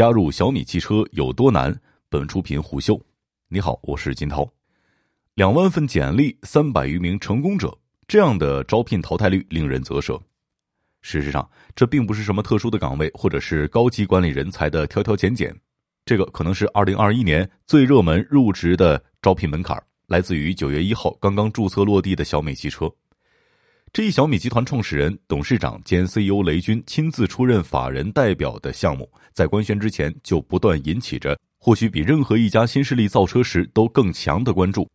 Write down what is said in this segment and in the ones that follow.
加入小米汽车有多难？本出品虎嗅。你好，我是金涛。两万份简历，三百余名成功者，这样的招聘淘汰率令人啧舌。事实上，这并不是什么特殊的岗位，或者是高级管理人才的挑挑拣拣。这个可能是二零二一年最热门入职的招聘门槛，来自于九月一号刚刚注册落地的小米汽车。这一小米集团创始人、董事长兼 CEO 雷军亲自出任法人代表的项目，在官宣之前就不断引起着或许比任何一家新势力造车时都更强的关注。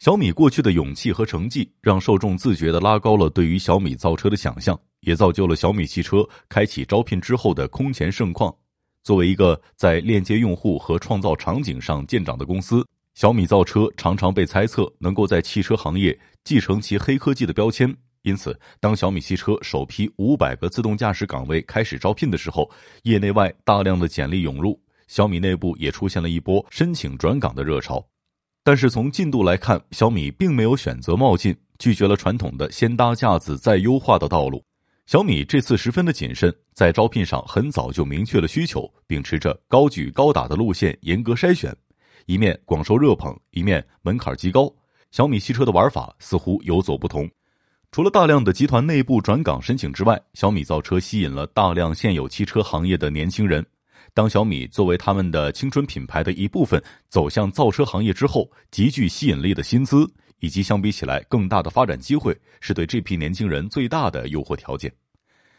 小米过去的勇气和成绩，让受众自觉地拉高了对于小米造车的想象，也造就了小米汽车开启招聘之后的空前盛况。作为一个在链接用户和创造场景上见长的公司，小米造车常常被猜测能够在汽车行业继承其黑科技的标签。因此，当小米汽车首批五百个自动驾驶岗位开始招聘的时候，业内外大量的简历涌入，小米内部也出现了一波申请转岗的热潮。但是从进度来看，小米并没有选择冒进，拒绝了传统的先搭架子再优化的道路。小米这次十分的谨慎，在招聘上很早就明确了需求，秉持着高举高打的路线，严格筛选，一面广受热捧，一面门槛极高。小米汽车的玩法似乎有所不同。除了大量的集团内部转岗申请之外，小米造车吸引了大量现有汽车行业的年轻人。当小米作为他们的青春品牌的一部分走向造车行业之后，极具吸引力的薪资以及相比起来更大的发展机会，是对这批年轻人最大的诱惑条件。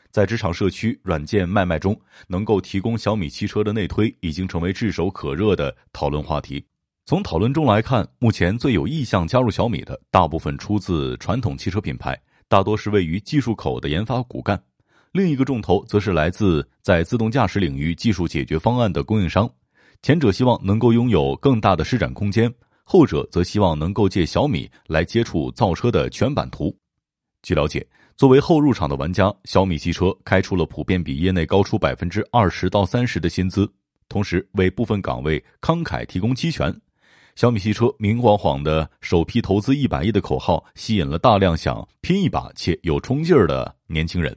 在职场社区软件卖卖中，能够提供小米汽车的内推已经成为炙手可热的讨论话题。从讨论中来看，目前最有意向加入小米的，大部分出自传统汽车品牌，大多是位于技术口的研发骨干；另一个重头则是来自在自动驾驶领域技术解决方案的供应商。前者希望能够拥有更大的施展空间，后者则希望能够借小米来接触造车的全版图。据了解，作为后入场的玩家，小米汽车开出了普遍比业内高出百分之二十到三十的薪资，同时为部分岗位慷慨提供期权。小米汽车明晃晃的首批投资一百亿的口号，吸引了大量想拼一把且有冲劲儿的年轻人。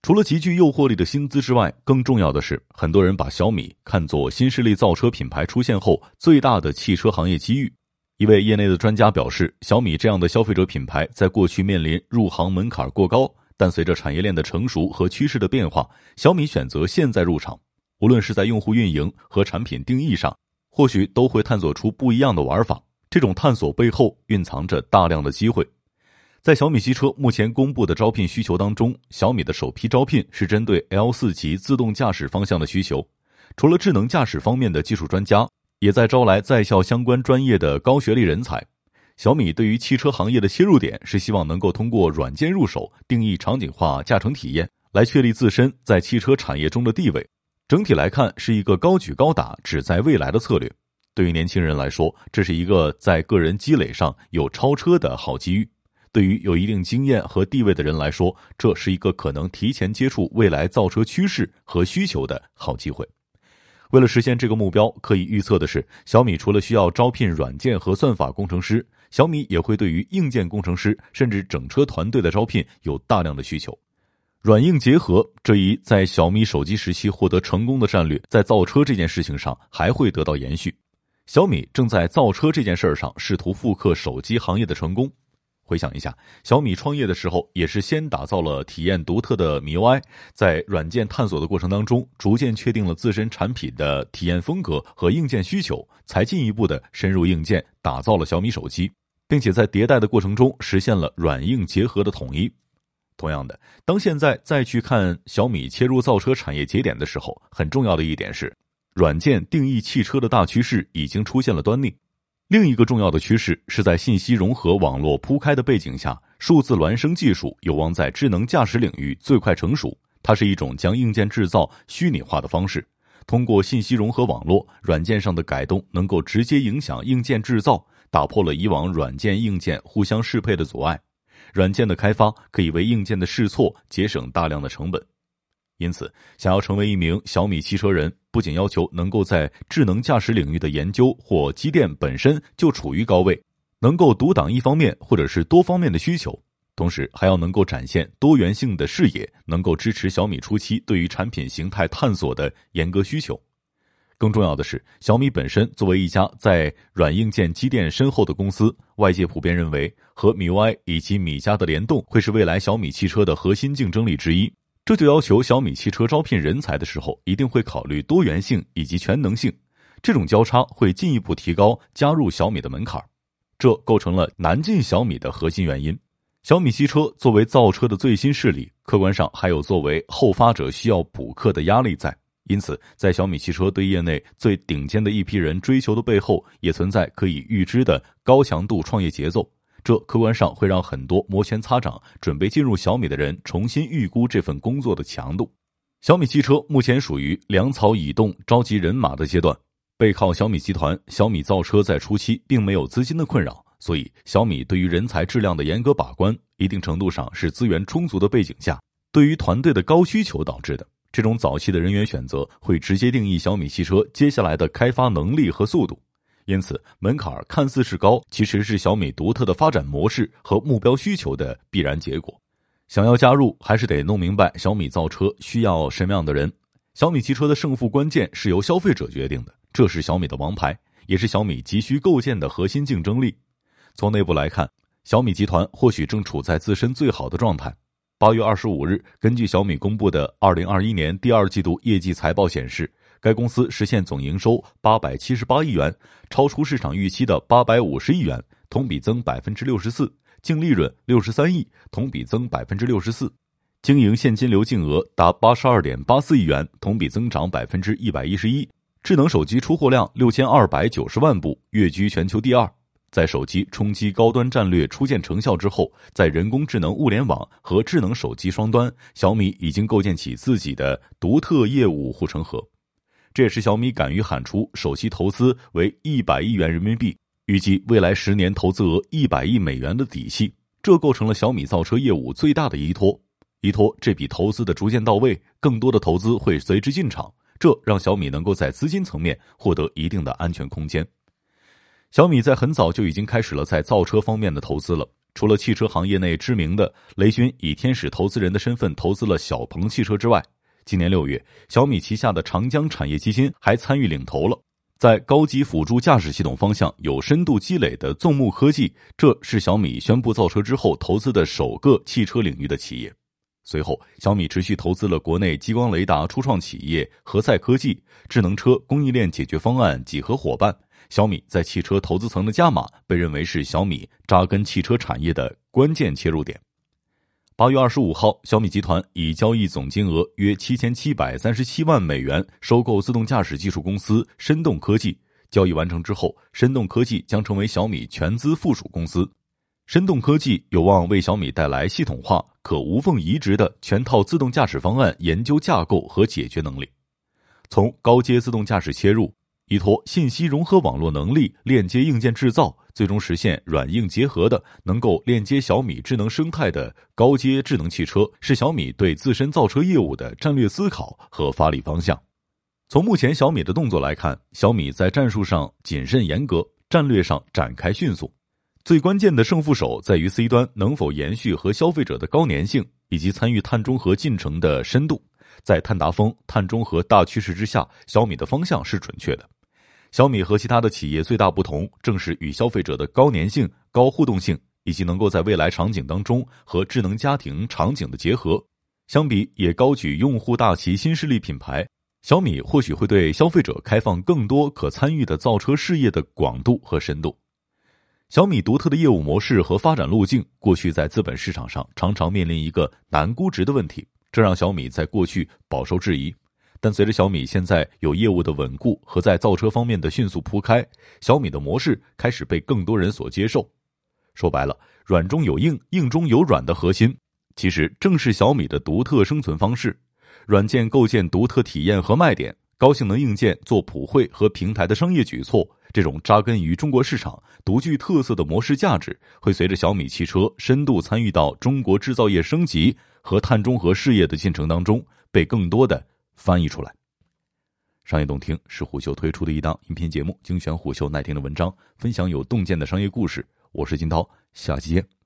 除了极具诱惑力的薪资之外，更重要的是，很多人把小米看作新势力造车品牌出现后最大的汽车行业机遇。一位业内的专家表示，小米这样的消费者品牌在过去面临入行门槛过高，但随着产业链的成熟和趋势的变化，小米选择现在入场，无论是在用户运营和产品定义上。或许都会探索出不一样的玩法。这种探索背后蕴藏着大量的机会。在小米汽车目前公布的招聘需求当中，小米的首批招聘是针对 L 四级自动驾驶方向的需求。除了智能驾驶方面的技术专家，也在招来在校相关专业的高学历人才。小米对于汽车行业的切入点是希望能够通过软件入手，定义场景化驾乘体验，来确立自身在汽车产业中的地位。整体来看，是一个高举高打、只在未来的策略。对于年轻人来说，这是一个在个人积累上有超车的好机遇；对于有一定经验和地位的人来说，这是一个可能提前接触未来造车趋势和需求的好机会。为了实现这个目标，可以预测的是，小米除了需要招聘软件和算法工程师，小米也会对于硬件工程师甚至整车团队的招聘有大量的需求。软硬结合这一在小米手机时期获得成功的战略，在造车这件事情上还会得到延续。小米正在造车这件事儿上试图复刻手机行业的成功。回想一下，小米创业的时候也是先打造了体验独特的 MIUI，在软件探索的过程当中，逐渐确定了自身产品的体验风格和硬件需求，才进一步的深入硬件，打造了小米手机，并且在迭代的过程中实现了软硬结合的统一。同样的，当现在再去看小米切入造车产业节点的时候，很重要的一点是，软件定义汽车的大趋势已经出现了端倪。另一个重要的趋势是在信息融合网络铺开的背景下，数字孪生技术有望在智能驾驶领域最快成熟。它是一种将硬件制造虚拟化的方式，通过信息融合网络，软件上的改动能够直接影响硬件制造，打破了以往软件硬件互相适配的阻碍。软件的开发可以为硬件的试错节省大量的成本，因此，想要成为一名小米汽车人，不仅要求能够在智能驾驶领域的研究或积淀本身就处于高位，能够独挡一方面或者是多方面的需求，同时还要能够展现多元性的视野，能够支持小米初期对于产品形态探索的严格需求。更重要的是，小米本身作为一家在软硬件积淀深厚的公司，外界普遍认为和米 UI 以及米家的联动会是未来小米汽车的核心竞争力之一。这就要求小米汽车招聘人才的时候，一定会考虑多元性以及全能性。这种交叉会进一步提高加入小米的门槛，这构成了难进小米的核心原因。小米汽车作为造车的最新势力，客观上还有作为后发者需要补课的压力在。因此，在小米汽车对业内最顶尖的一批人追求的背后，也存在可以预知的高强度创业节奏。这客观上会让很多摩拳擦掌准备进入小米的人重新预估这份工作的强度。小米汽车目前属于粮草已动、召集人马的阶段。背靠小米集团，小米造车在初期并没有资金的困扰，所以小米对于人才质量的严格把关，一定程度上是资源充足的背景下，对于团队的高需求导致的。这种早期的人员选择会直接定义小米汽车接下来的开发能力和速度，因此门槛看似是高，其实是小米独特的发展模式和目标需求的必然结果。想要加入，还是得弄明白小米造车需要什么样的人。小米汽车的胜负关键是由消费者决定的。这是小米的王牌，也是小米急需构建的核心竞争力。从内部来看，小米集团或许正处在自身最好的状态。八月二十五日，根据小米公布的二零二一年第二季度业绩财报显示，该公司实现总营收八百七十八亿元，超出市场预期的八百五十亿元，同比增百分之六十四；净利润六十三亿，同比增百分之六十四；经营现金流净额达八十二点八四亿元，同比增长百分之一百一十一。智能手机出货量六千二百九十万部，跃居全球第二。在手机冲击高端战略初见成效之后，在人工智能物联网和智能手机双端，小米已经构建起自己的独特业务护城河。这也是小米敢于喊出首期投资为一百亿元人民币，预计未来十年投资额一百亿美元的底气。这构成了小米造车业务最大的依托。依托这笔投资的逐渐到位，更多的投资会随之进场。这让小米能够在资金层面获得一定的安全空间。小米在很早就已经开始了在造车方面的投资了。除了汽车行业内知名的雷军以天使投资人的身份投资了小鹏汽车之外，今年六月，小米旗下的长江产业基金还参与领投了，在高级辅助驾驶系统方向有深度积累的纵目科技，这是小米宣布造车之后投资的首个汽车领域的企业。随后，小米持续投资了国内激光雷达初创企业何赛科技、智能车供应链解决方案几何伙伴。小米在汽车投资层的加码，被认为是小米扎根汽车产业的关键切入点。八月二十五号，小米集团以交易总金额约七千七百三十七万美元收购自动驾驶技术公司深动科技。交易完成之后，深动科技将成为小米全资附属公司。深动科技有望为小米带来系统化、可无缝移植的全套自动驾驶方案研究架构和解决能力。从高阶自动驾驶切入，依托信息融合网络能力链接硬件制造，最终实现软硬结合的能够链接小米智能生态的高阶智能汽车，是小米对自身造车业务的战略思考和发力方向。从目前小米的动作来看，小米在战术上谨慎严格，战略上展开迅速。最关键的胜负手在于 C 端能否延续和消费者的高粘性，以及参与碳中和进程的深度。在碳达峰、碳中和大趋势之下，小米的方向是准确的。小米和其他的企业最大不同，正是与消费者的高粘性、高互动性，以及能够在未来场景当中和智能家庭场景的结合。相比也高举用户大旗新势力品牌，小米或许会对消费者开放更多可参与的造车事业的广度和深度。小米独特的业务模式和发展路径，过去在资本市场上常常面临一个难估值的问题，这让小米在过去饱受质疑。但随着小米现在有业务的稳固和在造车方面的迅速铺开，小米的模式开始被更多人所接受。说白了，软中有硬，硬中有软的核心，其实正是小米的独特生存方式。软件构建独特体验和卖点，高性能硬件做普惠和平台的商业举措。这种扎根于中国市场、独具特色的模式价值，会随着小米汽车深度参与到中国制造业升级和碳中和事业的进程当中，被更多的翻译出来。商业洞听是虎嗅推出的一档音频节目，精选虎嗅耐听的文章，分享有洞见的商业故事。我是金涛，下期见。